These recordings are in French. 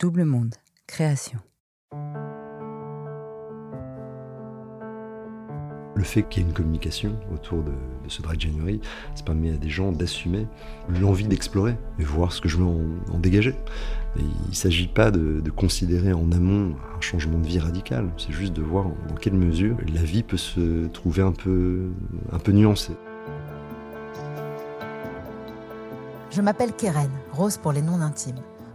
Double Monde, création. Le fait qu'il y ait une communication autour de, de ce Dry January, ça permet à des gens d'assumer l'envie d'explorer et voir ce que je veux en, en dégager. Et il ne s'agit pas de, de considérer en amont un changement de vie radical, c'est juste de voir dans quelle mesure la vie peut se trouver un peu, un peu nuancée. Je m'appelle Keren, Rose pour les noms intimes.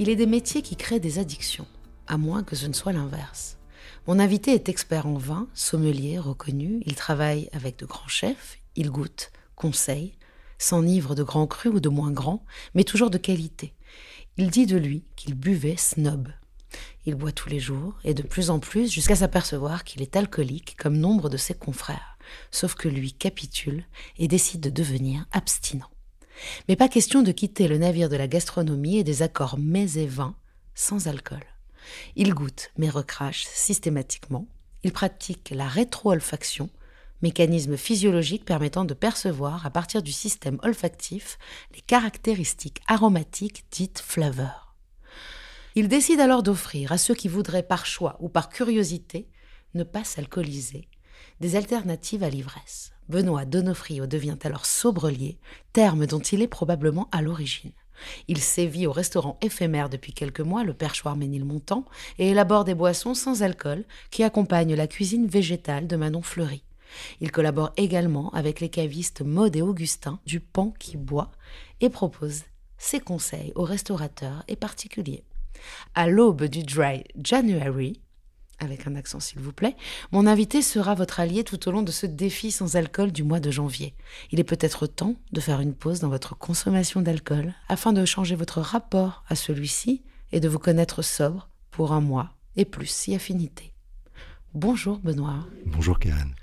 Il est des métiers qui créent des addictions, à moins que ce ne soit l'inverse. Mon invité est expert en vin, sommelier reconnu, il travaille avec de grands chefs, il goûte, conseille, s'enivre de grands crus ou de moins grands, mais toujours de qualité. Il dit de lui qu'il buvait snob. Il boit tous les jours, et de plus en plus, jusqu'à s'apercevoir qu'il est alcoolique comme nombre de ses confrères, sauf que lui capitule et décide de devenir abstinent. Mais pas question de quitter le navire de la gastronomie et des accords mets et vins sans alcool. Il goûte mais recrache systématiquement. Il pratique la rétro-olfaction, mécanisme physiologique permettant de percevoir à partir du système olfactif les caractéristiques aromatiques dites flaveurs. Il décide alors d'offrir à ceux qui voudraient par choix ou par curiosité ne pas s'alcooliser des alternatives à l'ivresse. Benoît Donofrio devient alors sobrelier, terme dont il est probablement à l'origine. Il sévit au restaurant éphémère depuis quelques mois, le Perchoir Ménilmontant, et élabore des boissons sans alcool qui accompagnent la cuisine végétale de Manon Fleury. Il collabore également avec les cavistes Maud et Augustin du Pan qui boit et propose ses conseils aux restaurateurs et particuliers. À l'aube du Dry January, avec un accent s'il vous plaît, mon invité sera votre allié tout au long de ce défi sans alcool du mois de janvier. Il est peut-être temps de faire une pause dans votre consommation d'alcool afin de changer votre rapport à celui-ci et de vous connaître sobre pour un mois et plus si affinité. Bonjour Benoît. Bonjour Karen.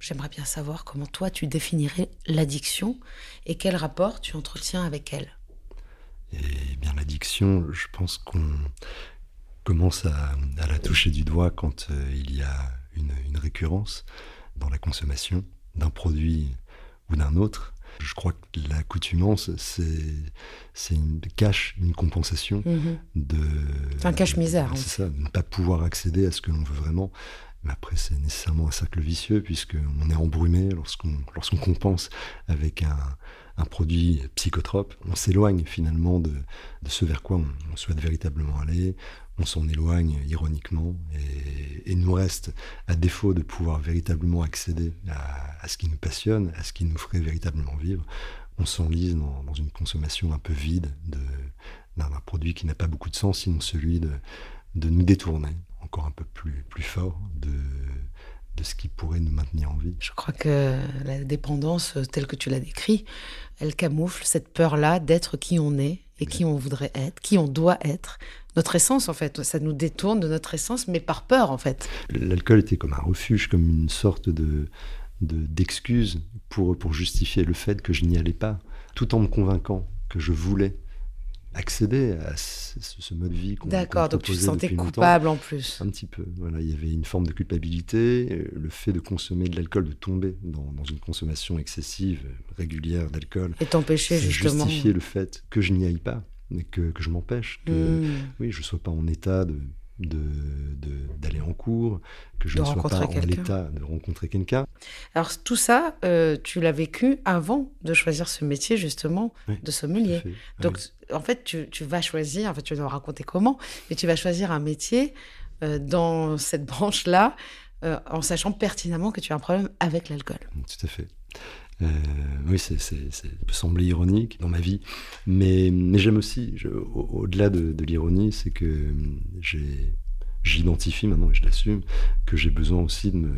J'aimerais bien savoir comment toi tu définirais l'addiction et quel rapport tu entretiens avec elle. Eh bien, l'addiction, je pense qu'on commence à, à, la toucher du doigt quand euh, il y a une, une, récurrence dans la consommation d'un produit ou d'un autre. Je crois que l'accoutumance, c'est une cache, une compensation mmh. de. C'est un cache-misère. C'est ça, ne pas pouvoir accéder à ce que l'on veut vraiment. Mais après, c'est nécessairement un cercle vicieux, puisqu'on est embrumé lorsqu'on lorsqu'on compense avec un, un produit psychotrope. On s'éloigne finalement de, de, ce vers quoi on, souhaite véritablement aller. On s'en éloigne ironiquement et, et, nous reste, à défaut de pouvoir véritablement accéder à, ce qui nous passionne, à ce qui nous ferait véritablement vivre, on s'enlise dans, dans, une consommation un peu vide d'un produit qui n'a pas beaucoup de sens, sinon celui de, de nous détourner encore un peu plus, plus fort de, de ce qui pourrait nous maintenir en vie. Je crois que la dépendance, telle que tu l'as décrit, elle camoufle cette peur-là d'être qui on est et qui on voudrait être, qui on doit être. Notre essence, en fait, ça nous détourne de notre essence, mais par peur, en fait. L'alcool était comme un refuge, comme une sorte de d'excuse de, pour, pour justifier le fait que je n'y allais pas, tout en me convainquant que je voulais accéder à ce, ce mode de vie qu'on D'accord, donc tu te sentais longtemps. coupable en plus. Un petit peu. Voilà, il y avait une forme de culpabilité, euh, le fait de consommer de l'alcool, de tomber dans, dans une consommation excessive, régulière d'alcool, Et t'empêcher justement. justifiait le fait que je n'y aille pas, mais que, que je m'empêche, que Hmm. oui, je sois pas en état de de- de- d'aller en cours, que je De ne sois pas en quelqu'un. état de rencontrer quelqu'un. Alors tout ça, euh, tu l'as vécu avant de choisir ce métier justement Oui, de sommelier. fait. Donc oui. en fait, tu, tu vas choisir, en fait, tu vas nous raconter comment, mais tu vas choisir un métier euh, dans cette branche-là, euh, en sachant pertinemment que tu as un problème avec l'alcool. Tout à fait. Euh, oui, c'est, peut sembler ironique dans ma vie, mais, mais j'aime aussi, au-delà de, de l'ironie, c'est que j'ai, j'identifie maintenant, et je l'assume, que j'ai besoin aussi de me,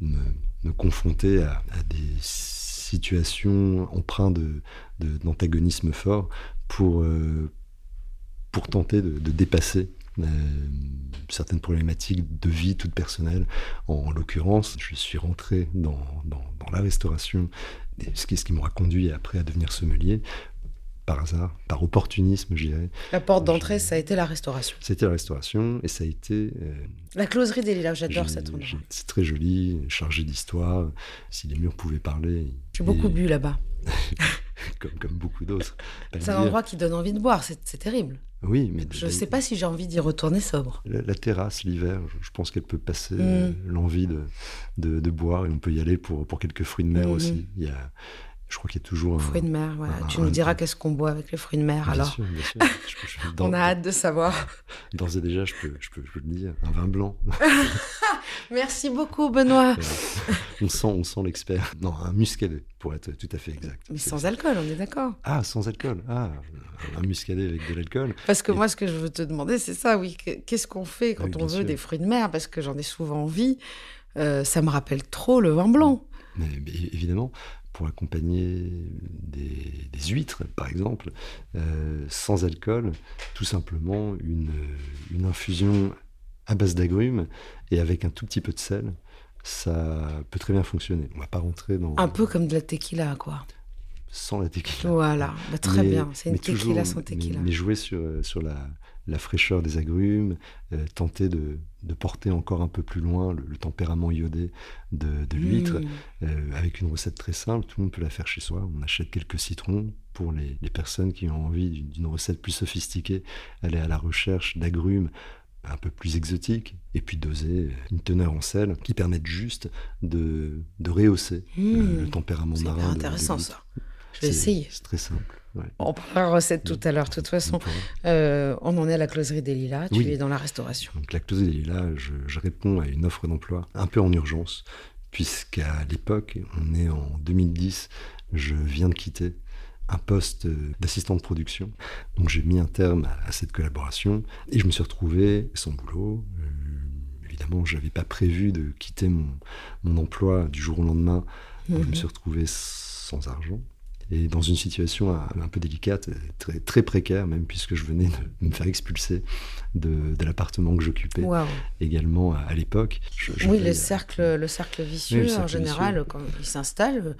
me, me confronter à, des situations empreintes de, de- d'antagonisme fort pour, euh, pour tenter de, de dépasser euh, certaines problématiques de vie toute personnelle. En, en l'occurrence, je suis rentré dans, dans, dans la restauration, et ce qui, ce qui m'aura conduit après à devenir sommelier, par hasard, par opportunisme, je dirais. La porte d'entrée, ça a été la restauration. C'était la restauration et ça a été... euh, La closerie des Lilas, j'adore j'ai- cet endroit. C'est très joli, chargé d'histoire. Si les murs pouvaient parler... J'ai beaucoup bu là-bas. Comme, comme beaucoup d'autres. C'est un endroit qui donne envie de boire, c'est terrible. Oui, mais... Je ne sais pas si j'ai envie d'y retourner sobre. La, la terrasse, l'hiver, je, pense qu'elle peut passer Mm. euh, l'envie de, de, de boire et on peut y aller pour, pour quelques fruits de mer Mhm. aussi. Il y a, je crois qu'il y a toujours un... Fruits de mer, voilà. un- tu un- nous diras qu'est-ce qu'on boit avec les fruits de mer Bien alors. sûr, bien sûr. Je- je- On a hâte de savoir. D'ores et déjà, je peux, je, peux, je peux le dire, un vin blanc. Merci beaucoup, Benoît. on sent, on sent l'expert. Non, un muscadet, pour être tout à fait exact. Mais sans alcool, on est d'accord. Ah, sans alcool. Ah, un muscadet avec de l'alcool. Parce que Et- moi, ce que je veux te demander, c'est ça, oui. que- Qu'est-ce qu'on fait quand Oui, on veut sûr. des fruits de mer? Parce que j'en ai souvent envie. Euh, ça me rappelle trop le vin blanc. Mais, mais évidemment, pour accompagner des, huîtres, par exemple, euh, sans alcool, tout simplement une, une infusion à base d'agrumes et avec un tout petit peu de sel, ça peut très bien fonctionner. On va pas rentrer dans Un peu comme de la tequila, quoi. Sans la tequila. Voilà, Bah, très Mais- bien. C'est une tequila toujours- sans tequila. Mais, mais jouer sur, euh, sur la, la fraîcheur des agrumes, euh, tenter de, de porter encore un peu plus loin le, le tempérament iodé de, de l'huître, Mmh. euh, avec une recette très simple, tout le monde peut la faire chez soi. On achète quelques citrons pour les, les personnes qui ont envie d'une- recette plus sophistiquée, aller à la recherche d'agrumes un peu plus exotiques, et puis doser une teneur en sel qui permettent juste de, de rehausser euh, Mmh. le tempérament C'est marin. de- de intéressant, ça. Je vais C'est- essayer. C'est très simple. ouais. On parlera recette tout à l'heure. De toute façon, euh, on en est à la closerie des Lilas. Tu Oui. es dans la restauration. Donc la clause est là, je, je réponds à une offre d'emploi un peu en urgence, puisqu'à l'époque, on est en 2010, je viens de quitter un poste d'assistant de production. Donc j'ai mis un terme à, à cette collaboration et je me suis retrouvé sans boulot. Euh, évidemment, je n'avais pas prévu de quitter mon, mon emploi du jour au lendemain. Je me suis retrouvé sans argent et dans une situation un, peu délicate, très, très précaire même, puisque je venais de me faire expulser de, de l'appartement que j'occupais également à, à l'époque. Oui, le cercle, le cercle vicieux, Oui, le cercle en général, vicieux. quand il s'installe,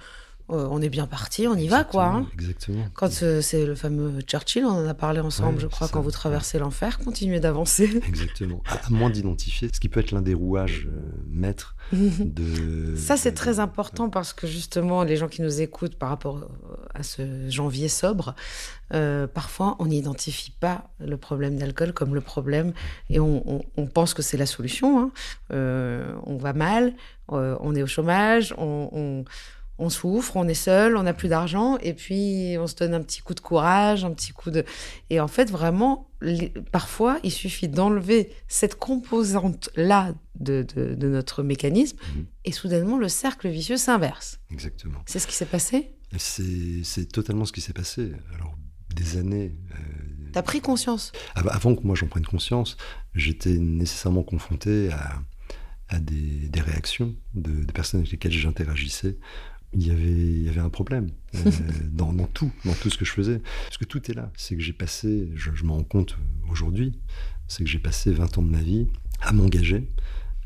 euh, on est bien parti, on y va, Exactement, quoi. hein. Exactement. Quand euh, c'est le fameux Churchill, on en a parlé ensemble, Ouais, je crois, quand vous traversez l'enfer, continuez d'avancer. Exactement. À, moins d'identifier ce qui peut être l'un des rouages euh, maîtres de. Ça, c'est très important parce que justement, les gens qui nous écoutent par rapport euh, à ce janvier sobre, parfois, on n'identifie pas le problème d'alcool comme le problème et on, on- on pense que c'est la solution. hein. On va mal, on est au chômage, on, on- on souffre, on est seul, on n'a plus d'argent et puis on se donne un petit coup de courage, un petit coup de... Et en fait, vraiment, les- parfois, il suffit d'enlever cette composante-là de, de- de notre mécanisme Mhm. et soudainement, le cercle vicieux s'inverse. Exactement. C'est ce qui s'est passé? C'est totalement ce qui s'est passé. Alors, des années. euh, T'as pris conscience? Av- avant que moi j'en prenne conscience, j'étais nécessairement confronté à, à des, des réactions de, de personnes avec lesquelles j'interagissais. Il y, avait, il y avait un problème euh, dans, dans tout, dans tout ce que je faisais. Parce que tout est là. C'est que j'ai passé, je, je m'en rends compte aujourd'hui, c'est que j'ai passé 20 ans de ma vie à m'engager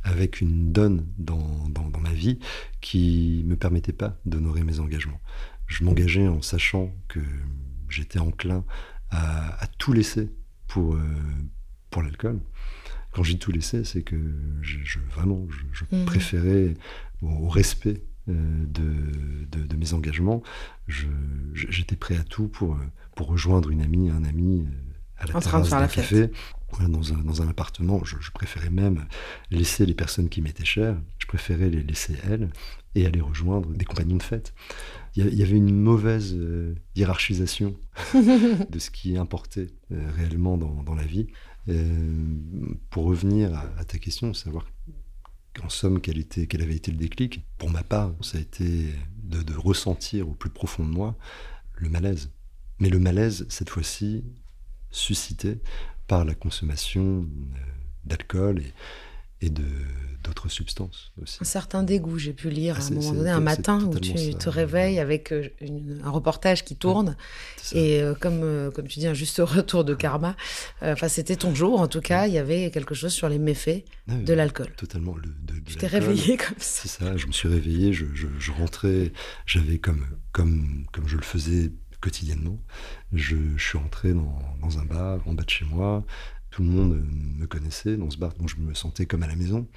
avec une donne dans, dans, dans ma vie qui me permettait pas d'honorer mes engagements. Je m'engageais en sachant que j'étais enclin à, tout laisser pour, euh, pour l'alcool. Quand j'ai tout laissé, c'est que je, vraiment, je, mhm. préférais au, respect euh, de, de, mes engagements, j'étais prêt à tout pour, pour rejoindre une amie, un ami à la terrasse d'un café. dans, un, dans, un, appartement, je, préférais même laisser les personnes qui m'étaient chères, je préférais les laisser elles et aller rejoindre des compagnons de fête. Il y, avait une mauvaise euh, hiérarchisation de ce qui importait euh, réellement dans, dans, la vie. Euh, pour revenir à, ta question, savoir en somme quel, était, quel avait été le déclic, pour ma part, ça a été de, ressentir au plus profond de moi le malaise. Mais le malaise, cette fois-ci, suscité par la consommation d'alcool et, et de d'autres substances aussi. Un certain dégoût, j'ai pu lire à un ah, moment donné, un matin où tu te réveilles avec euh, un reportage qui tourne. Et euh, comme, euh, comme tu dis, un juste retour de karma, enfin c'était ton jour en tout cas, il y avait quelque chose sur les méfaits ah de l'alcool. Totalement. Le, de, tu t'es réveillé comme ça. C'est ça, je me suis réveillé, je, je, rentrais, j'avais comme, comme, comme je le faisais quotidiennement, je, je suis rentré dans, dans un bar en bas de chez moi, tout le monde euh, me connaissait dans ce bar, donc je me sentais comme à la maison.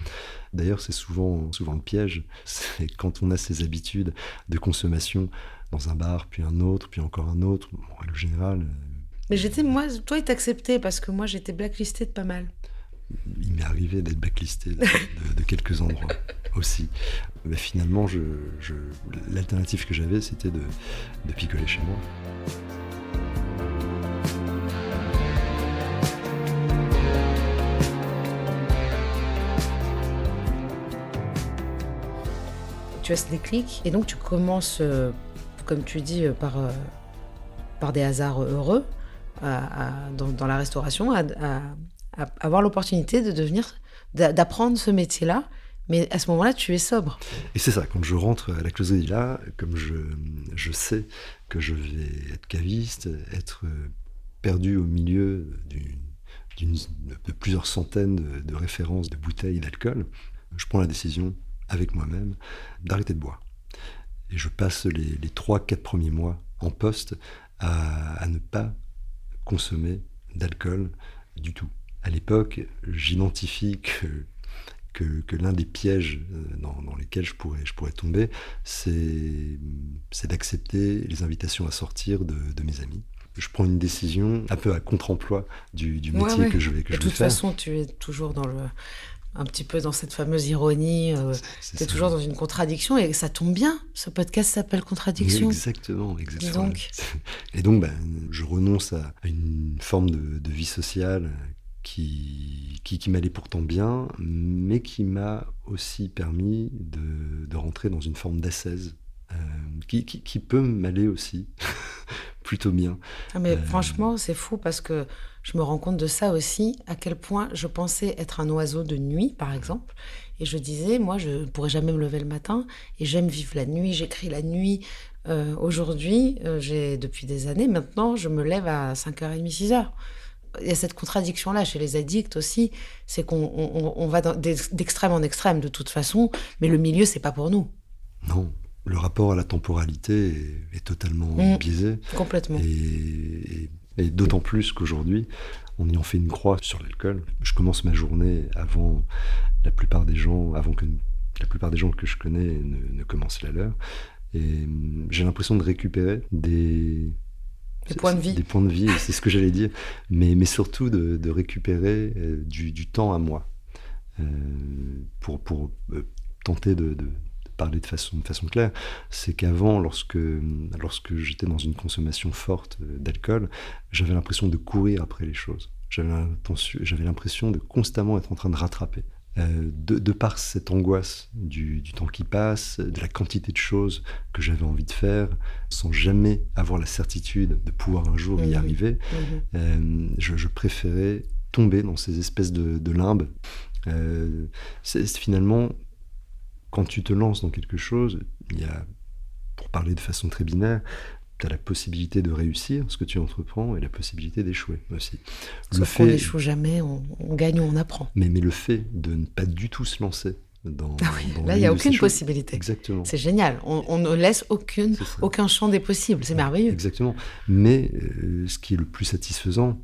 D'ailleurs, c'est souvent, souvent le piège. C'est quand on a ces habitudes de consommation dans un bar, puis un autre, puis encore un autre, en règle générale. Euh, Mais j'étais, moi, toi, il t'acceptait parce que moi, j'étais blacklisté de pas mal. Il m'est arrivé d'être blacklisté de, quelques endroits aussi. Mais finalement, je, l'alternative que j'avais, c'était de, de picoler chez moi. Tu as ce déclic et donc tu commences, euh, comme tu dis, euh, par, euh, par des hasards heureux dans, la restauration, à, avoir l'opportunité de devenir, d'apprendre ce métier-là. Mais à ce moment-là, tu es sobre. Et c'est ça, quand je rentre à la là, comme je, je sais que je vais être caviste, être perdu au milieu de plusieurs centaines de références de bouteilles d'alcool, je prends la décision avec moi-même d'arrêter de boire. Et je passe les, trois, 3-4 premiers mois en poste à, ne pas consommer d'alcool du tout. À l'époque, j'identifie que, que, l'un des pièges euh, dans, lesquels je pourrais, je pourrais tomber, c'est d'accepter les invitations à sortir de, mes amis je prends une décision un peu à contre-emploi du, métier que je vais, que de je vais faire. De toute façon, tu es toujours dans le, un petit peu dans cette fameuse ironie. Euh, c'est toujours dans une contradiction et ça tombe bien. Ce podcast s'appelle Contradiction. exactement, exactement. Donc. Et donc, ben, je renonce à une forme de, vie sociale qui, qui, m'allait pourtant bien, mais qui m'a aussi permis de, de, rentrer dans une forme d'assaise euh, qui, qui, peut m'aller aussi plutôt bien. Ah, mais euh, franchement, c'est fou parce que je me rends compte de ça aussi, à quel point je pensais être un oiseau de nuit, par exemple. Et je disais, moi, je ne pourrais jamais me lever le matin et j'aime vivre la nuit, j'écris la nuit. Euh, aujourd'hui, euh, j'ai depuis des années, maintenant, je me lève à 5h30, 6h. Il y a cette contradiction-là chez les addicts aussi, c'est qu'on va d'extrême en extrême de toute façon, mais le milieu, c'est pas pour nous. Non, le rapport à la temporalité est, totalement mmh. biaisé. Complètement. et et d'autant plus qu'aujourd'hui, en ayant fait une croix sur l'alcool, je commence ma journée avant la plupart des gens, avant que la plupart des gens que je connais ne, commencent la leur. Et hum, j'ai l'impression de récupérer des, des points de vie. Des points de vie, c'est ce que j'allais dire. Mais, mais surtout de, récupérer euh, du, du, temps à moi. Euh, pour, pour euh, tenter de, parler de façon, de façon claire, c'est qu'avant, lorsque, lorsque j'étais dans une consommation forte d'alcool, j'avais l'impression de courir après les choses. J'avais l'impression de constamment être en train de rattraper. Euh, de, par cette angoisse du, temps qui passe, de la quantité de choses que j'avais envie de faire, sans jamais avoir la certitude de pouvoir un jour y mmh. arriver, mmh. Euh, je, préférais tomber dans ces espèces de, limbes. Euh, c'est finalement quand tu te lances dans quelque chose, il y a, pour parler de façon très binaire, tu as la possibilité de réussir ce que tu entreprends et la possibilité d'échouer aussi. Sauf qu'on n'échoue jamais, on, gagne ou on apprend. Mais, mais le fait de ne pas du tout se lancer Dans, Ah oui, dans là, il n'y a aucune possibilité. Exactement. C'est génial. On, on ne laisse aucune, aucun champ des possibles. C'est merveilleux. Exactement. Mais euh, ce qui est le plus satisfaisant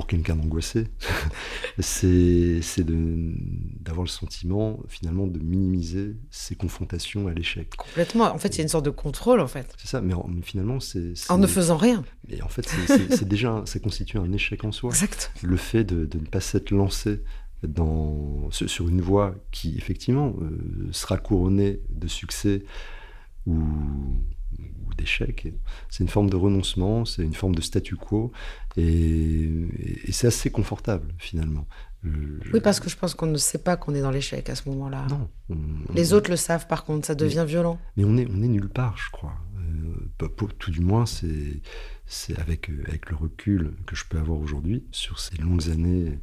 pour quelqu'un d'angoissé, c'est d'avoir le sentiment finalement de minimiser ses confrontations à l'échec. Complètement. En fait, c'est une sorte de contrôle, en fait. C'est ça, mais en- mais finalement, c'est. En ne faisant rien. Mais en fait, c'est- déjà, ça constitue un échec en soi. Exact. Le fait de, de ne pas s'être lancé dans, sur sur une voie qui, effectivement, euh, sera couronnée de succès ou, ou d'échec, c'est une forme de renoncement, c'est une forme de statu quo, et, et c'est assez confortable, finalement. Je- Oui, parce que je pense qu'on ne sait pas qu'on est dans l'échec à ce moment-là. Non. on- Les on- autres le savent, par contre, ça devient violent. Mais on est, on est nulle part, je crois. Euh, pour- tout du moins, c'est, c'est avec, avec le recul que je peux avoir aujourd'hui sur ces longues années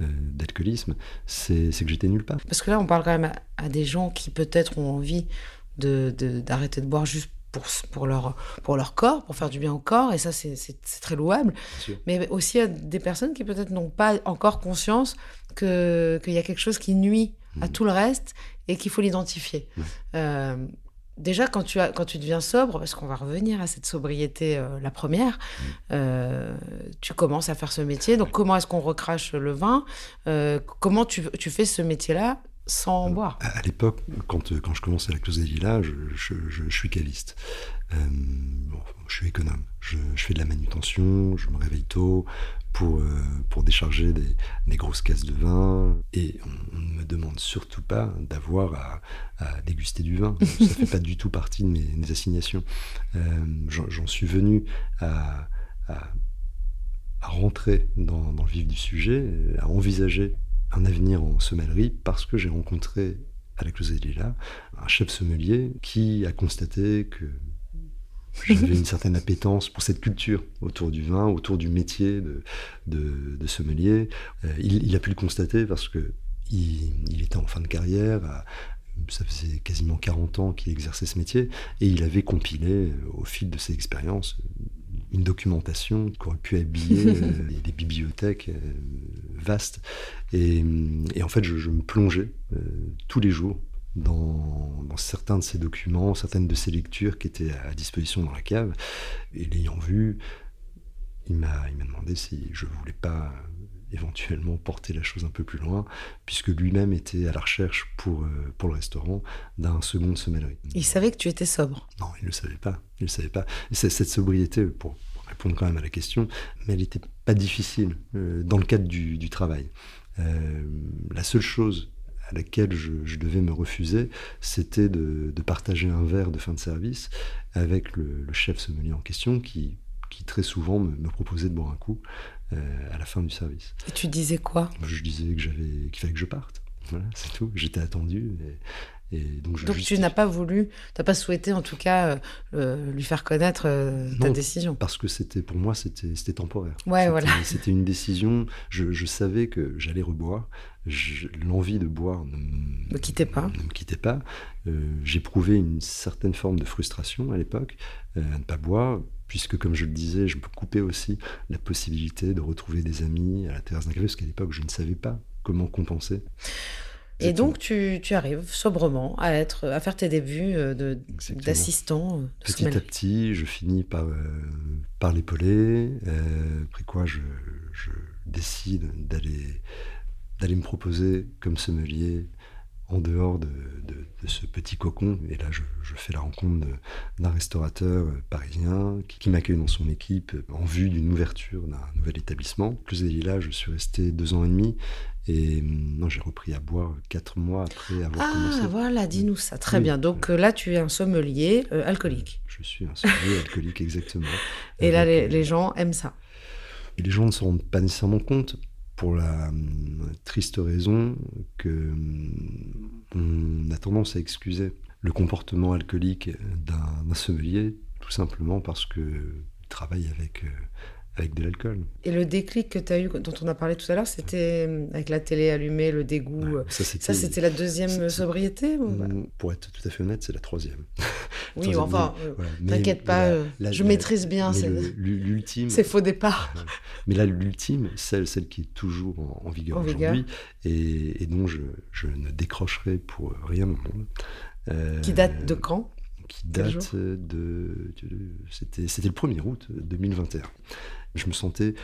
euh, d'alcoolisme, c'est, c'est que j'étais nulle part. Parce que là, on parle quand même à, à des gens qui peut-être ont envie de, de- d'arrêter de boire juste pour, pour, leur, pour leur corps, pour faire du bien au corps, et ça, c'est, très louable. Mais aussi à des personnes qui peut-être n'ont pas encore conscience que, qu'il y a quelque chose qui nuit à tout le reste et qu'il faut l'identifier. Ouais. Euh, déjà, quand tu, as, quand tu deviens sobre, parce qu'on va revenir à cette sobriété, euh, la première, euh, tu commences à faire ce métier. Donc, comment est-ce qu'on recrache le vin? Comment tu, tu fais ce métier-là? Sans boire À, l'époque, quand, euh, quand je commence à la Close des Lilas, je, je, je- je suis caviste. Euh, bon, je suis économe. Je, je fais de la manutention, je me réveille tôt pour, euh, pour décharger des, des grosses caisses de vin. Et on, ne me demande surtout pas d'avoir à, à déguster du vin. Ça fait pas du tout partie de mes, mes assignations. Euh, J'en j'en suis venu à, à, à rentrer dans, dans le vif du sujet, à envisager un avenir en sommellerie parce que j'ai rencontré à la Close des Lilas un chef sommelier qui a constaté que j'avais une certaine appétence pour cette culture autour du vin, autour du métier de, de, de sommelier. Euh, il, a pu le constater parce que il, était en fin de carrière, ça faisait quasiment 40 ans qu'il exerçait ce métier, et il avait compilé euh, au fil de ses expériences une documentation qui aurait pu habiller euh, des, bibliothèques euh, vastes. Et, et en fait, je, je me plongeais euh, tous les jours dans, dans certains de ces documents, certaines de ces lectures qui étaient à disposition dans la cave. Et l'ayant vu, il m'a demandé si je voulais pas éventuellement porter la chose un peu plus loin, puisque lui-même était à la recherche pour, euh, pour le restaurant d'un second sommellerie. Il savait que tu étais sobre. Non, il ne le savait pas. Il le savait pas. Cette sobriété, pour, répondre quand même à la question, mais elle n'était pas difficile euh, dans le cadre du, du travail. Euh, la seule chose à laquelle je, je devais me refuser, c'était de, de partager un verre de fin de service avec le, le chef sommelier en question qui, qui très souvent me, me proposait de boire un coup à la fin du service. Et tu disais quoi? Je disais que j'avais qu'il fallait que je parte. Voilà, c'est tout. J'étais attendu. Et, et donc tu n'as pas voulu, tu n'as pas souhaité en tout cas euh, lui faire connaître euh, ta décision. Parce que c'était pour moi c'était temporaire. Ouais, C'était- voilà. C'était une décision. Je, je savais que j'allais reboire. L'envie de boire ne me, quittait pas. Ne me quittait pas. Euh, J'éprouvais une certaine forme de frustration à l'époque à ne pas boire, puisque comme je le disais, je me coupais aussi la possibilité de retrouver des amis à la terrasse d'un café, parce qu'à l'époque je ne savais pas comment compenser. Et donc tu, tu arrives sobrement à être, à faire tes débuts euh, d'assistant. euh, Petit à petit, je finis par, euh, par l'épauler, euh, après quoi je, je décide d'aller d'aller me proposer comme sommelier en dehors de, de- de ce petit cocon. Et là, je, je fais la rencontre d'un restaurateur parisien qui, qui m'accueille dans son équipe en vue d'une ouverture d'un nouvel établissement. Plus des Lilas, je suis resté deux ans et demi. Et hum, non, j'ai repris à boire quatre mois après avoir commencé. Ah voilà, dis-nous ça. Très Oui. bien. Donc euh, là tu es un sommelier euh, alcoolique. Je suis un sommelier alcoolique, exactement. Et là les, euh, les gens aiment ça. Et les gens ne se rendent pas nécessairement compte pour la hum, triste raison que hum, on a tendance à excuser le comportement alcoolique d'un sommelier tout simplement parce que il travaille avec, avec de l'alcool. Et le déclic que tu as eu, dont on a parlé tout à l'heure, c'était euh, avec la télé allumée, le dégoût. Ouais, euh, ça, c'était la deuxième c'est- sobriété ou- Hum, Pour être tout à fait honnête, c'est la troisième. Oui, enfin, euh, t'inquiète pas, je maîtrise bien l'ultime. C'est faux départ. mais là, l'ultime, celle, celle qui est toujours en, vigueur aujourd'hui, et, dont je, je, ne décrocherai pour rien au monde. qui date de quand? Qui date de, c'était c'était le 1er août 2021. Je me sentais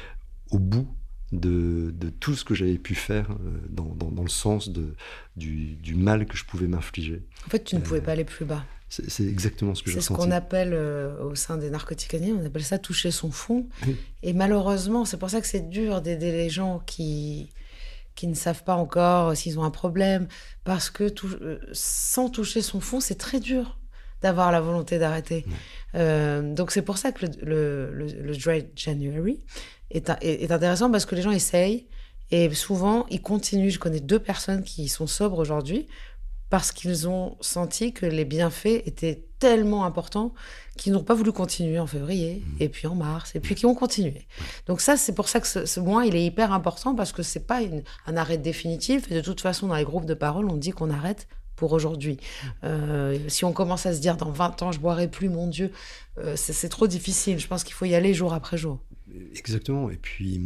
au bout de, de tout ce que j'avais pu faire euh, dans, dans, le sens de, du, du, mal que je pouvais m'infliger. En fait, tu ne pouvais euh, pas aller plus bas. C'est exactement ce que j'ai ressenti. C'est ce qu'on appelle euh, au sein des narcotiques on appelle ça toucher son fond. Et malheureusement, c'est pour ça que c'est dur d'aider les gens qui, qui ne savent pas encore s'ils ont un problème. Parce que sans toucher son fond, c'est très dur d'avoir la volonté d'arrêter. Euh, donc c'est pour ça que le, le, le, Dry January est, est, intéressant parce que les gens essayent et souvent ils continuent. Je connais deux personnes qui sont sobres aujourd'hui parce qu'ils ont senti que les bienfaits étaient tellement importants qu'ils n'ont pas voulu continuer en février mmh. et puis en mars et puis qui ont continué. Donc ça c'est pour ça que ce, mois il est hyper important parce que c'est pas un arrêt définitif et de toute façon dans les groupes de parole on dit qu'on arrête pour aujourd'hui. Euh, si on commence à se dire dans 20 ans, je boirai plus, mon Dieu, euh, c'est trop difficile. Je pense qu'il faut y aller jour après jour. Exactement. Et puis,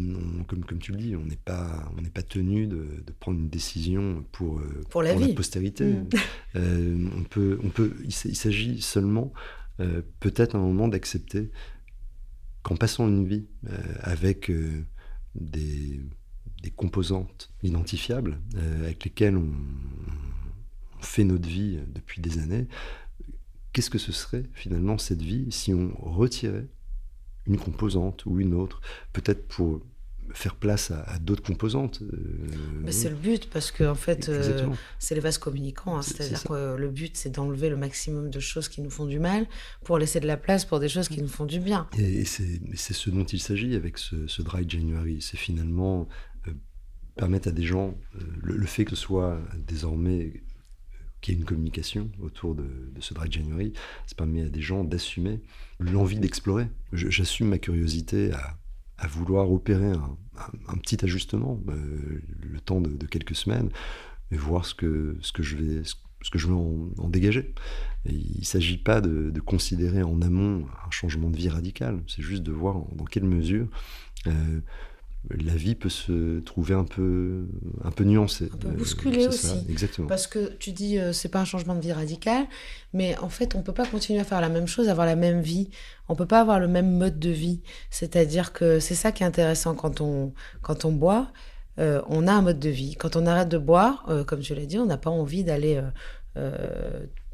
comme, comme tu le dis, on n'est pas, on pas tenu de, prendre une décision pour, euh, pour, la, vie. postérité. Mm. on peut, on peut, il, s'agit seulement, peut-être à un moment, d'accepter qu'en passant une vie avec des, des composantes identifiables avec lesquelles on, fait notre vie depuis des années, qu'est-ce que ce serait finalement cette vie si on retirait une composante ou une autre, peut-être pour faire place à, d'autres composantes. Euh, c'est le but, parce que en fait, euh, c'est les vases communicants. Hein. C'est-à-dire que le but, c'est d'enlever le maximum de choses qui nous font du mal pour laisser de la place pour des choses qui nous font du bien. Et, c'est ce dont il s'agit avec ce, Dry January. C'est finalement euh, permettre à des gens, le, fait que ce soit désormais qu'il y ait une communication autour de, ce Dry January. Ça permet à des gens d'assumer l'envie d'explorer. J'assume ma curiosité à, vouloir opérer un, petit ajustement, euh, le temps de, quelques semaines, et voir ce que, ce que je vais, ce que je veux en, dégager. il ne s'agit pas de, considérer en amont un changement de vie radical, c'est juste de voir dans quelle mesure euh, la vie peut se trouver un peu, un peu nuancée. Un peu bousculée aussi. exactement. Parce que tu dis, euh, c'est pas un changement de vie radical, mais en fait, on peut pas continuer à faire la même chose, avoir la même vie. On peut pas avoir le même mode de vie. C'est-à-dire que c'est ça qui est intéressant quand on, quand on boit. Euh, on a un mode de vie. Quand on arrête de boire, euh, comme tu l'as dit, on n'a pas envie d'aller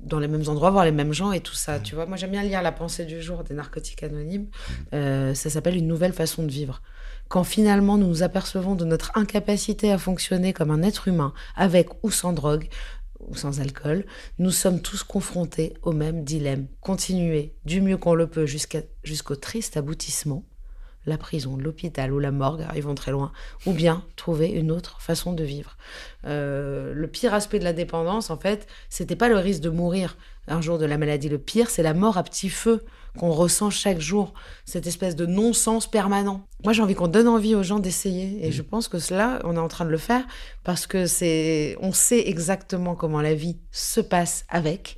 dans les mêmes endroits, voir les mêmes gens et tout ça. Tu vois, moi j'aime bien lire La pensée du jour des narcotiques anonymes. ça s'appelle Une nouvelle façon de vivre quand finalement nous nous apercevons de notre incapacité à fonctionner comme un être humain, avec ou sans drogue, ou sans alcool, nous sommes tous confrontés au même dilemme. Continuer du mieux qu'on le peut jusqu'au triste aboutissement, la prison, l'hôpital ou la morgue arrivons très loin, ou bien trouver une autre façon de vivre. Euh, le pire aspect de la dépendance, en fait, c'était pas le risque de mourir un jour de la maladie. Le pire, c'est la mort à petit feu qu'on ressent chaque jour, cette espèce de non-sens permanent. Moi, j'ai envie qu'on donne envie aux gens d'essayer, et je pense que cela, on est en train de le faire parce que c'est, on sait exactement comment la vie se passe avec.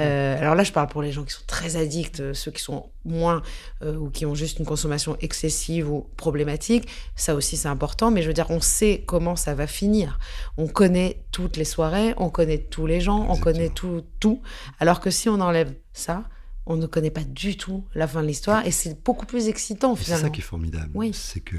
Euh, alors là, je parle pour les gens qui sont très addicts, euh, ceux qui sont moins euh, ou qui ont juste une consommation excessive ou problématique. Ça aussi, c'est important, mais je veux dire, on sait comment ça va finir. On connaît toutes les soirées, on connaît tous les gens, on connaît tout, tout. Alors que si on enlève ça, on ne connaît pas du tout la fin de l'histoire et c'est beaucoup plus excitant finalement. C'est ça qui est formidable. Oui. C'est que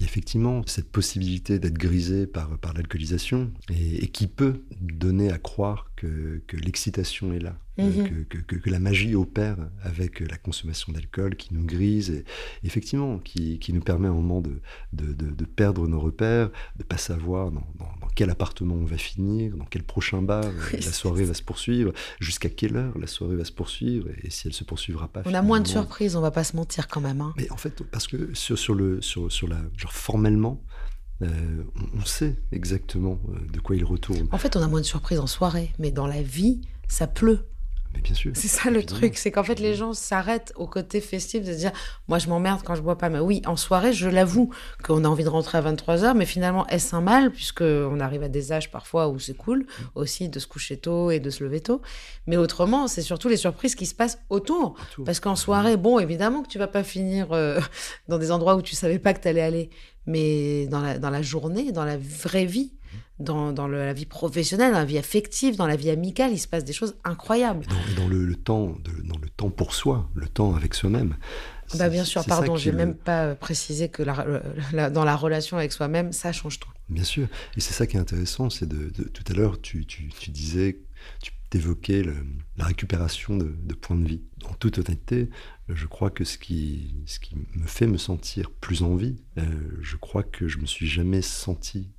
effectivement cette possibilité d'être grisé par, par l'alcoolisation et, qui peut donner à croire que, que l'excitation est là. Euh, mhm. que, que, la magie opère avec la consommation d'alcool qui nous grise et effectivement qui, qui, nous permet à un moment de, de, de, perdre nos repères, de pas savoir dans, dans, quel appartement on va finir, dans quel prochain bar? Euh, la soirée va se poursuivre, jusqu'à quelle heure la soirée va se poursuivre? Et si elle se poursuivra pas. On a moins de surprises, on va pas se mentir quand même. Hein. Mais en fait, parce que sur, sur le, sur, sur la, genre formellement, euh, on, sait exactement de quoi il retourne. En fait, on a moins de surprises en soirée, mais dans la vie, ça pleut. Mais bien sûr. C'est ça le truc, c'est qu'en fait les gens s'arrêtent au côté festif de se dire moi je m'emmerde quand je bois pas. Mais oui, en soirée, je l'avoue qu'on a envie de rentrer à 23h, mais finalement est-ce un mal puisque on arrive à des âges parfois où c'est cool aussi de se coucher tôt et de se lever tôt. Mais autrement, c'est surtout les surprises qui se passent autour. Parce qu'en soirée, bon, évidemment que tu vas pas finir euh, dans des endroits où tu savais pas que tu allais aller, mais dans la, dans la journée, dans la vraie vie, dans, dans le- la vie professionnelle, dans la vie affective, dans la vie amicale, il se passe des choses incroyables. Et dans, dans le, le temps, de- dans le temps pour soi, le temps avec soi-même. Bah bien sûr, pardon, est le- même pas euh, précisé que la- la- dans la relation avec soi-même, ça change tout. Bien sûr. Et c'est ça qui est intéressant, c'est de, de- tout à l'heure, tu, tu, tu disais, tu évoquais le- la récupération de, de points de vie. En toute honnêteté, je crois que ce qui, ce qui me fait me sentir plus en vie, euh, je crois que je me suis jamais senti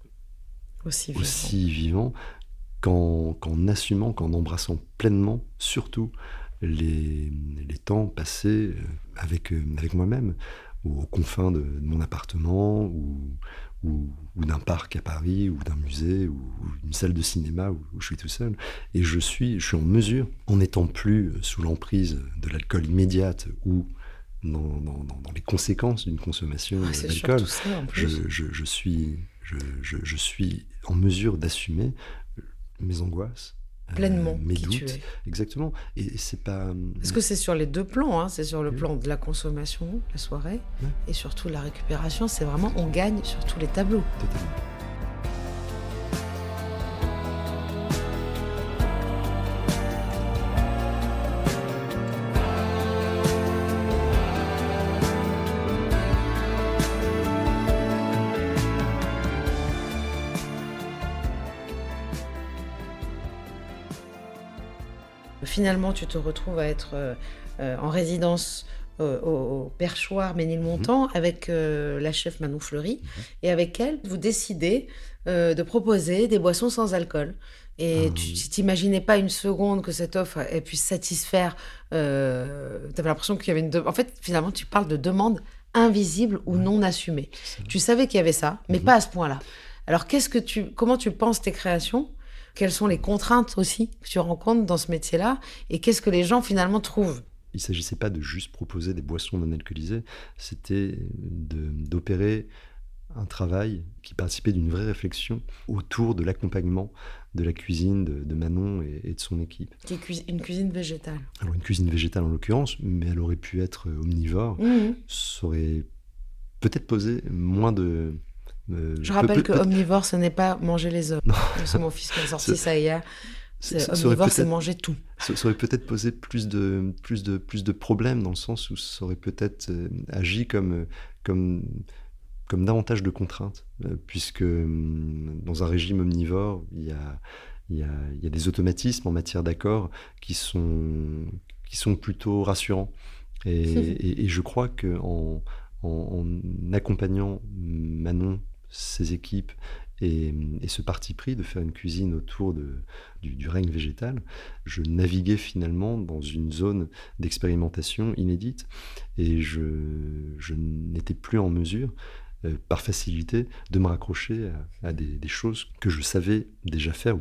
Aussi vivant. aussi vivant qu'en qu'en assumant, qu'en embrassant pleinement, surtout, les, les temps passés euh, avec, euh, avec moi-même, ou aux confins de, de mon appartement, ou, ou, ou d'un parc à Paris, ou d'un musée, ou, ou une salle de cinéma où, où je suis tout seul. Et je suis, je suis en mesure, en n'étant plus sous l'emprise de l'alcool immédiate ou dans, dans- dans- les conséquences d'une consommation Ah, euh, d'alcool, je, je- je suis, je- je suis en mesure d'assumer mes angoisses, euh, Pleinement mes qui tu doutes. es. Exactement. Et c'est pas. Parce que c'est sur les deux plans, hein. c'est sur le Oui. plan de la consommation, la soirée, et surtout de la récupération. C'est vraiment, on gagne sur tous les tableaux. Totalement. Finalement, tu te retrouves à être euh, euh, en résidence au, Perchoir Ménilmontant avec euh, la chef Manon Fleury. Et avec elle, vous décidez euh, de proposer des boissons sans alcool. Et Ah, tu t'imaginais pas une seconde que cette offre elle puisse satisfaire. Euh, tu avais l'impression qu'il y avait une. de- En fait, finalement, tu parles de demande invisible ou non assumée. Tu savais qu'il y avait ça, mais Mhm. pas à ce point-là. Alors, qu'est-ce que tu, comment tu penses tes créations Quelles sont les contraintes aussi que tu rencontres dans ce métier-là Et qu'est-ce que les gens finalement trouvent? Il ne s'agissait pas de juste proposer des boissons non alcoolisées, c'était d'opérer un travail qui participait d'une vraie réflexion autour de l'accompagnement de la cuisine de, de Manon et, et de son équipe. Qui est une cuisine végétale. Alors une cuisine végétale en l'occurrence, mais elle aurait pu être omnivore. Mhm. Ça aurait peut-être posé moins de... euh, Je rappelle que omnivore, ce n'est pas manger les hommes. C'est mon fils qui a sorti ça hier. Omnivore, c'est manger tout. Ça, ça aurait peut-être posé plus de, plus, de, plus de problèmes dans le sens où ça aurait peut-être euh, agi comme, euh, comme, comme davantage de contraintes, euh, puisque hum, dans un régime omnivore, il y a, il y a, il y a des automatismes en matière d'accord qui sont, qui sont plutôt rassurants. Et, et- et je crois qu'en en, en accompagnant Manon, ses équipes, et, et ce parti pris de faire une cuisine autour de, du, du règne végétal, je naviguais finalement dans une zone d'expérimentation inédite et je, je n'étais plus en mesure, euh, par facilité, de me raccrocher à, à des, des choses que je savais déjà faire.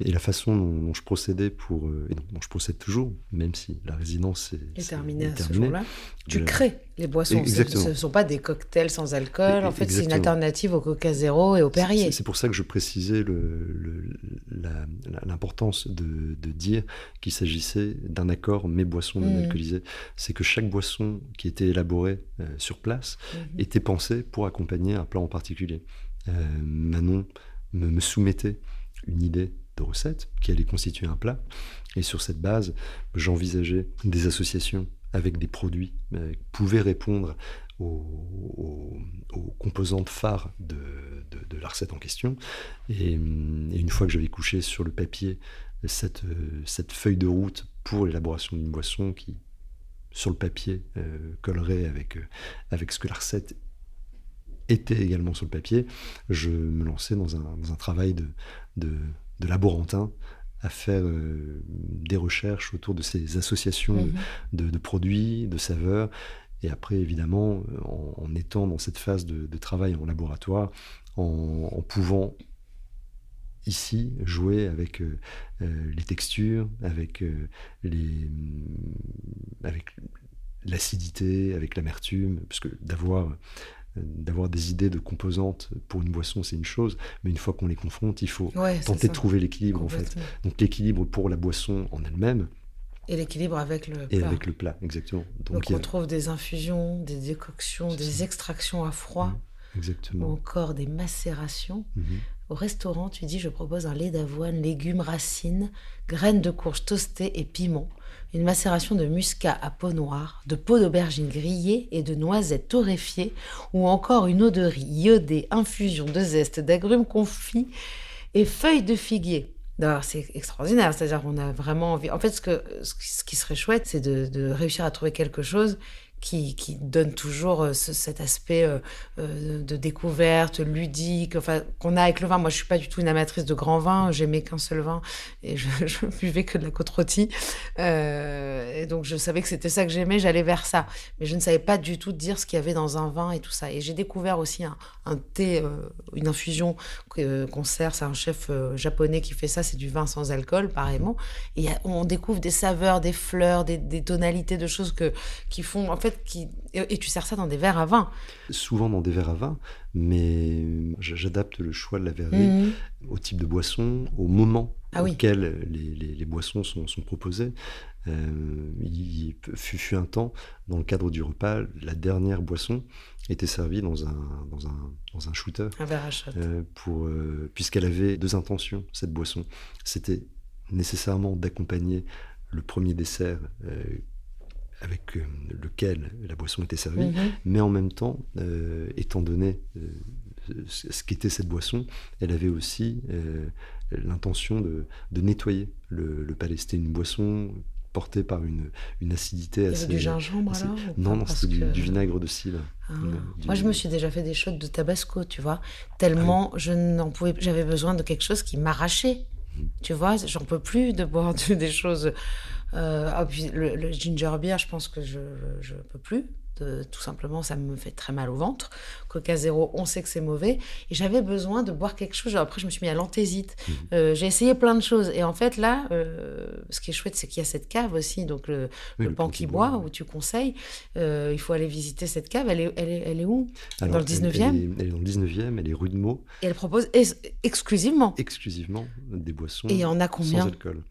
Et la façon dont, dont je procédais pour, euh, et dont, dont je procède toujours, même si la résidence est, terminé est à ce terminée, jour-là. Tu crées les boissons. Ce- ne sont pas des cocktails sans alcool. E- En fait, c'est une alternative au Coca Zéro et au Perrier. C'est- pour ça que je précisais le- le- l'importance de, de dire qu'il s'agissait d'un accord mes boissons non Mhm. alcoolisées. C'est que chaque boisson qui était élaborée euh, sur place Mhm. était pensée pour accompagner un plat en particulier. Euh, Manon me, me soumettait une idée de recette qui allait constituer un plat. Et sur cette base, j'envisageais des associations avec des produits euh, qui pouvaient répondre aux, composantes phares de, la recette en question. Et, hum, et une fois que j'avais couché sur le papier cette, euh, cette feuille de route pour l'élaboration d'une boisson qui, sur le papier, euh, collerait avec, euh, avec ce que la recette était également sur le papier, je me lançais dans un, travail de, de laborantin à faire euh, des recherches autour de ces associations Mhm. de, de produits, de saveurs. Et après, évidemment, en, en étant dans cette phase de, de travail en laboratoire, en, en pouvant ici jouer avec euh, euh, les textures, avec euh, les, avec l'acidité, avec l'amertume, parce que d'avoir d'avoir des idées de composantes pour une boisson, c'est une chose, mais une fois qu'on les confronte, il faut tenter de trouver l'équilibre en fait. Donc l'équilibre pour la boisson en elle-même. Et l'équilibre avec le plat. Et avec le plat, exactement. Donc, on trouve des infusions, des décoctions, des extractions à froid. Mmh. Exactement. Ou encore des macérations. Mhm. Au restaurant, tu dis je propose un lait d'avoine, légumes, racines, graines de courge toastées et piment. Une macération de muscat à peau noire, de peau d'aubergine grillée et de noisettes torréfiées, ou encore une eau de riz iodée, infusion de zeste d'agrumes confits et feuilles de figuier. C'est extraordinaire, c'est-à-dire qu'on a vraiment envie. En fait, ce, que, ce qui serait chouette, c'est de réussir à trouver quelque chose qui, donne toujours euh, cet aspect euh, euh, de découverte, ludique, qu'on a avec le vin. Moi, je suis pas du tout une amatrice de grand vin. J'aimais qu'un seul vin et je, je buvais que de la côte rôtie. et donc, je savais que c'était ça que j'aimais. J'allais vers ça. Mais je ne savais pas du tout dire ce qu'il y avait dans un vin et tout ça. Et j'ai découvert aussi un, un thé, une infusion qu'on sert. C'est un chef japonais qui fait ça. C'est du vin sans alcool, pareillement. Et on découvre des saveurs, des fleurs, des, des tonalités de choses que, qui font, en fait, qui... Et tu sers ça dans des verres à vin Souvent dans des verres à vin, mais j'adapte le choix de la verrerie mhm. au type de boisson, au moment ah auquel les, boissons sont, proposées. Euh, il fut, un temps, dans le cadre du repas, la dernière boisson était servie dans un, dans un, dans un shooter. Un verre à shot. Euh, pour, euh, puisqu'elle avait deux intentions, cette boisson. C'était nécessairement d'accompagner le premier dessert avec euh, lequel la boisson était servie, mhm. mais en même temps, euh, étant donné euh, ce qu'était cette boisson, elle avait aussi l'intention de, nettoyer le, palais. C'était une boisson portée par une, une acidité assez. du gingembre alors Non, non, c'était du, vinaigre de cidre. Ah. Moi, je me suis déjà fait des shots de tabasco, tu vois, tellement ah je n'en pouvais, j'avais besoin de quelque chose qui m'arrachait. Mhm. Tu vois, j'en peux plus de boire des choses ah, puis le, ginger beer, je pense que je ne peux plus. tout simplement, ça me fait très mal au ventre. Coca zéro, on sait que c'est mauvais. Et j'avais besoin de boire quelque chose. Après, je me suis mis à l'anthésite. Mhm. Euh, j'ai essayé plein de choses. Et en fait, là, euh, ce qui est chouette, c'est qu'il y a cette cave aussi, donc le, pan qui boit, où tu conseilles. il faut aller visiter cette cave. Elle est, elle est, elle est où? Dans le 19e elle, est, dans le 19e, elle est rue de Meaux. Et elle propose exclusivement Exclusivement des boissons et en a combien? sans alcool.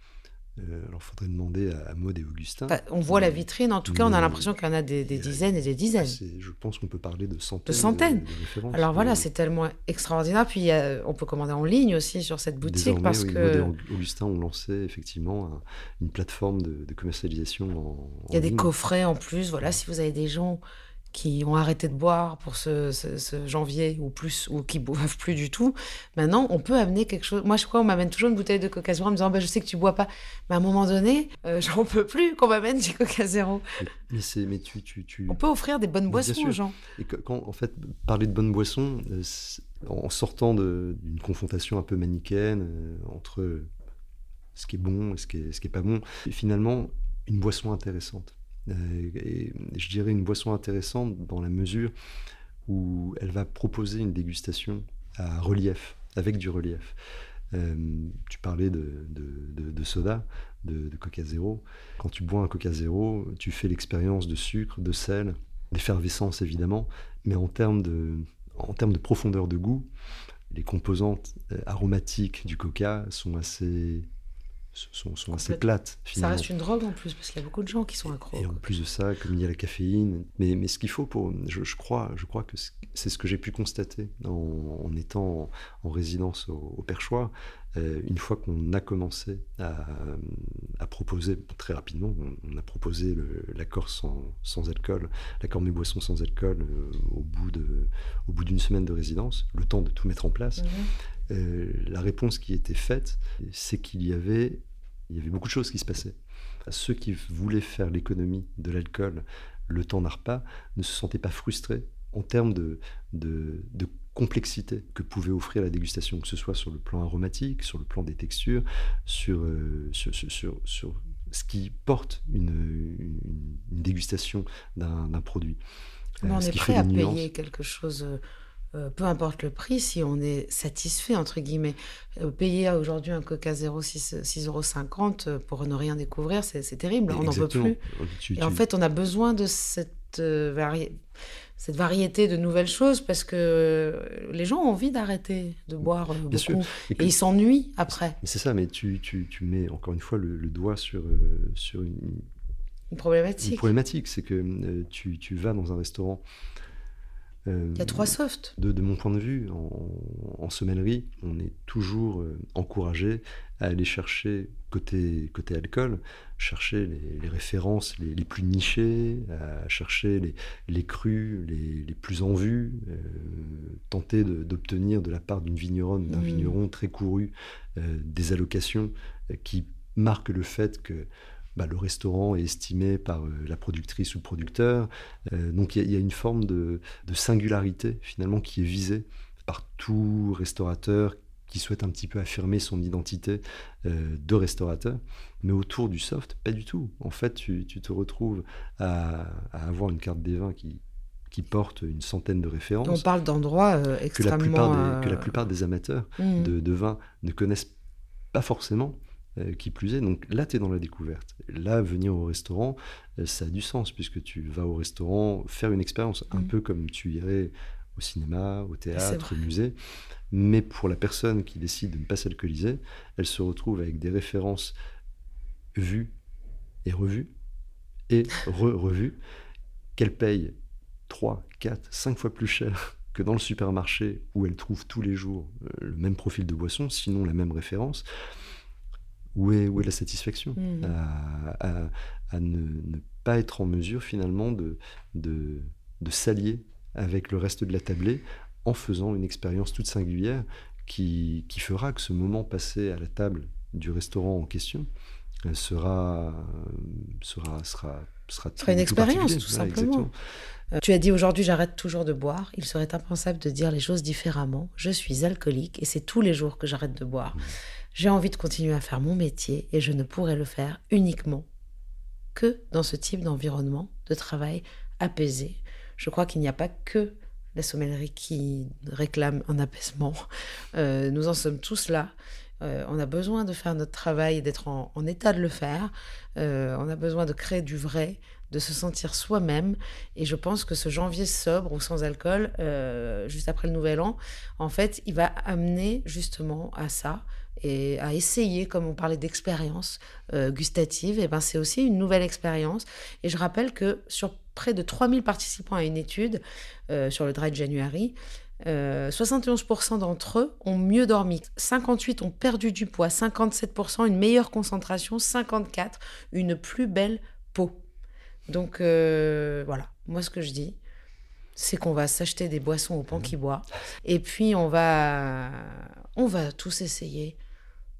Euh, alors, il faudrait demander à, Maud et Augustin. on voit la vitrine, en tout cas, on a l'impression qu'il y en a des, dizaines et des dizaines. Je pense qu'on peut parler de centaines. De centaines. alors voilà, c'est tellement extraordinaire. Puis on peut commander en ligne aussi sur cette boutique parce que. Maud et Augustin ont lancé effectivement une plateforme de, commercialisation en. Il y a des coffrets en plus. Voilà, si vous avez des gens qui ont arrêté de boire pour ce, janvier ou plus, ou qui boivent plus du tout, maintenant on peut amener quelque chose. Moi, je crois, on m'amène toujours une bouteille de Coca Zéro en me disant bah, Je sais que tu bois pas. Mais à un moment donné, euh, j'en peux plus qu'on m'amène du Coca Zéro. Mais, mais tu, tu, tu, On peut offrir des bonnes boissons aux gens. Et quand, en fait, parler de bonnes boissons, euh, en sortant d'une confrontation un peu manichéenne euh, entre ce qui est bon et ce qui est, ce qui est pas bon, et finalement, une boisson intéressante et je dirais une boisson intéressante dans la mesure où elle va proposer une dégustation à relief, avec du relief. Euh, tu parlais de, soda, de, Coca Zéro. Quand tu bois un Coca Zéro, tu fais l'expérience de sucre, de sel, d'effervescence évidemment, mais en termes de, en termes de profondeur de goût, les composantes euh, aromatiques du Coca sont assez sont, sont assez plates. Finalement. Ça reste une drogue en plus, parce qu'il y a beaucoup de gens qui sont accros. Et en plus de ça, comme il y a la caféine, mais, mais ce qu'il faut pour, je, je, crois, je crois que c'est ce que j'ai pu constater en, en étant en, résidence au, Perchoir. Euh, une fois qu'on a commencé à, à, proposer très rapidement, on, a proposé l'accord sans, sans, alcool, l'accord mes boissons sans alcool euh, au bout de, au bout d'une semaine de résidence, le temps de tout mettre en place. Mhm. Euh, la réponse qui était faite, c'est qu'il y avait, il y avait beaucoup de choses qui se passaient. ceux qui voulaient faire l'économie de l'alcool le temps d'un repas ne se sentaient pas frustrés en termes de, de, complexité que pouvait offrir la dégustation, que ce soit sur le plan aromatique, sur le plan des textures, sur, euh, sur, sur, ce qui porte une, dégustation d'un produit. on euh, est prêt à payer quelque chose euh, peu importe le prix, si on est satisfait, entre guillemets. Euh, payer aujourd'hui un Coca 0 6,50 euros pour ne rien découvrir, c'est terrible, on n'en peut plus. Et en fait, on a besoin de cette, euh, cette variété de nouvelles choses parce que les gens ont envie d'arrêter de boire beaucoup. Et, ils s'ennuient après. c'est ça, mais tu, mets encore une fois le, doigt sur, sur une, une problématique. Une problématique, c'est que tu, tu vas dans un restaurant il y a trois softs. De, mon point de vue, en, en sommellerie, on est toujours euh, encouragé à aller chercher, côté, côté alcool, chercher les, références les, plus nichées, à chercher les, les crus les, plus en vue, euh, tenter d'obtenir de, la part d'une vigneronne, d'un mmh. vigneron très couru, euh, des allocations qui marquent le fait que bah, le restaurant est estimé par euh, la productrice ou le producteur. Euh, donc il y, a une forme de, singularité finalement qui est visée par tout restaurateur qui souhaite un petit peu affirmer son identité euh, de restaurateur. Mais autour du soft, pas du tout. En fait, tu, te retrouves à, avoir une carte des vins qui, qui porte une centaine de références. On parle d'endroits extrêmement... Que la, plupart des, que la plupart des amateurs mmh. de, de vin ne connaissent pas forcément. Euh, qui plus est. Donc là, tu es dans la découverte. Là, venir au restaurant, euh, ça a du sens, puisque tu vas au restaurant faire une expérience, un mm. peu comme tu irais au cinéma, au théâtre, au musée. Mais pour la personne qui décide de ne pas s'alcooliser, elle se retrouve avec des références vues et revues, et re-revues, qu'elle paye 3, 4, 5 fois plus cher que dans le supermarché où elle trouve tous les jours euh, le même profil de boisson, sinon la même référence où est, où est la satisfaction mmh. à, ne, pas être en mesure finalement de, de, s'allier avec le reste de la tablée en faisant une expérience toute singulière qui, qui, fera que ce moment passé à la table du restaurant en question euh, sera, sera, sera, sera, sera une expérience tout simplement. Euh, tu as dit aujourd'hui j'arrête toujours de boire. Il serait impensable de dire les choses différemment. Je suis alcoolique et c'est tous les jours que j'arrête de boire. Mmh. J'ai envie de continuer à faire mon métier et je ne pourrais le faire uniquement que dans ce type d'environnement de travail apaisé. Je crois qu'il n'y a pas que la sommellerie qui réclame un apaisement. Euh, nous en sommes tous là. Euh, on a besoin de faire notre travail et d'être en, état de le faire. Euh, on a besoin de créer du vrai, de se sentir soi-même. Et je pense que ce janvier sobre ou sans alcool, juste après le nouvel an, en fait, il va amener justement à ça et à essayer, comme on parlait d'expérience euh, gustative, et ben c'est aussi une nouvelle expérience. Et je rappelle que sur près de 3000 participants à une étude euh, sur le Dry January, 71% euh, d'entre eux ont mieux dormi, 58 ont perdu du poids, 57% une meilleure concentration, 54% une plus belle peau. Donc voilà, moi ce que je dis, c'est qu'on va s'acheter des boissons au pan qui boit, et puis on va, on va tous essayer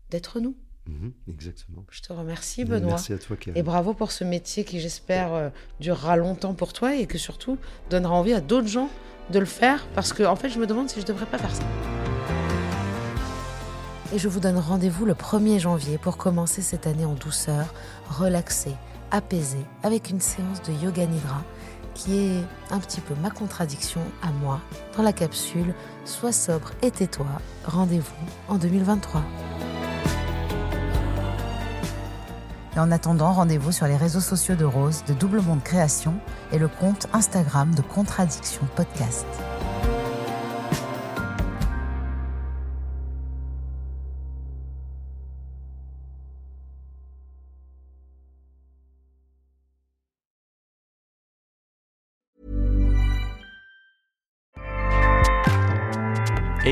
d'être nous. Mhm, exactement. Je te remercie, Benoît. Merci à toi, Et bravo pour ce métier qui, j'espère, euh, durera longtemps pour toi et que surtout donnera envie à d'autres gens de le faire parce que, en fait, je me demande si je ne devrais pas faire ça. Et je vous donne rendez-vous le 1er janvier pour commencer cette année en douceur, relaxée, apaisée, avec une séance de yoga nidra qui est un petit peu ma contradiction à moi dans la capsule Sois sobre et tais-toi. Rendez-vous en 2023. Et en attendant, rendez-vous sur les réseaux sociaux de Rose, de Double Monde Création et le compte Instagram de Contradiction Podcast.